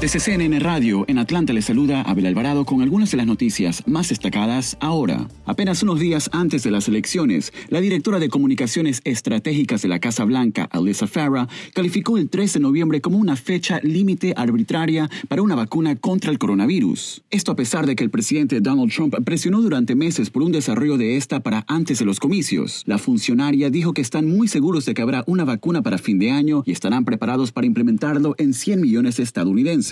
Desde CNN Radio, en Atlanta le saluda Abel Alvarado con algunas de las noticias más destacadas ahora. Apenas unos días antes de las elecciones, la directora de Comunicaciones Estratégicas de la Casa Blanca, Alyssa Farah, calificó el 3 de noviembre como una fecha límite arbitraria para una vacuna contra el coronavirus. Esto a pesar de que el presidente Donald Trump presionó durante meses por un desarrollo de esta para antes de los comicios. La funcionaria dijo que están muy seguros de que habrá una vacuna para fin de año y estarán preparados para implementarlo en 100 millones de estadounidenses.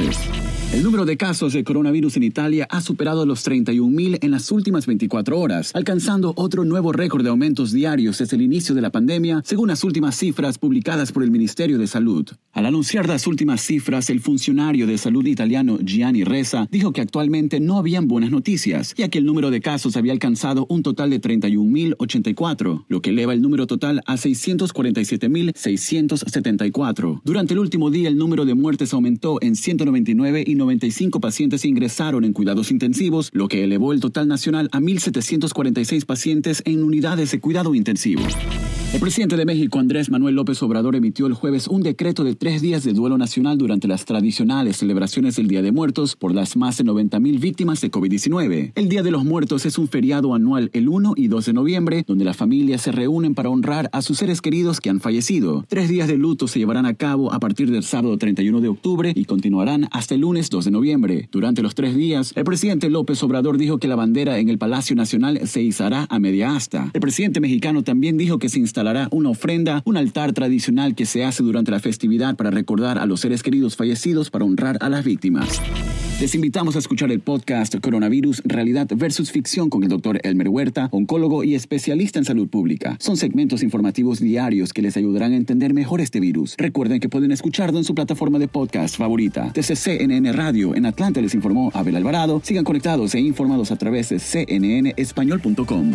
El número de casos de coronavirus en Italia ha superado los 31.000 en las últimas 24 horas, alcanzando otro nuevo récord de aumentos diarios desde el inicio de la pandemia, según las últimas cifras publicadas por el Ministerio de Salud. Al anunciar las últimas cifras, el funcionario de salud italiano Gianni Reza dijo que actualmente no habían buenas noticias, ya que el número de casos había alcanzado un total de 31.084, lo que eleva el número total a 647.674. Durante el último día, el número de muertes aumentó en 100 199 y 95 pacientes ingresaron en cuidados intensivos, lo que elevó el total nacional a 1.746 pacientes en unidades de cuidado intensivo. El presidente de México, Andrés Manuel López Obrador, emitió el jueves un decreto de tres días de duelo nacional durante las tradicionales celebraciones del Día de Muertos por las más de 90.000 víctimas de COVID-19. El Día de los Muertos es un feriado anual el 1 y 2 de noviembre, donde las familias se reúnen para honrar a sus seres queridos que han fallecido. Tres días de luto se llevarán a cabo a partir del sábado 31 de octubre y continuarán hasta el lunes 2 de noviembre. Durante los tres días, el presidente López Obrador dijo que la bandera en el Palacio Nacional se izará a media asta. El presidente mexicano también dijo que se instalará instalará una ofrenda, un altar tradicional que se hace durante la festividad para recordar a los seres queridos fallecidos para honrar a las víctimas. Les invitamos a escuchar el podcast Coronavirus, Realidad versus Ficción con el doctor Elmer Huerta, oncólogo y especialista en salud pública. Son segmentos informativos diarios que les ayudarán a entender mejor este virus. Recuerden que pueden escucharlo en su plataforma de podcast favorita. Desde CNN Radio en Atlanta les informó Abel Alvarado. Sigan conectados e informados a través de cnnespañol.com.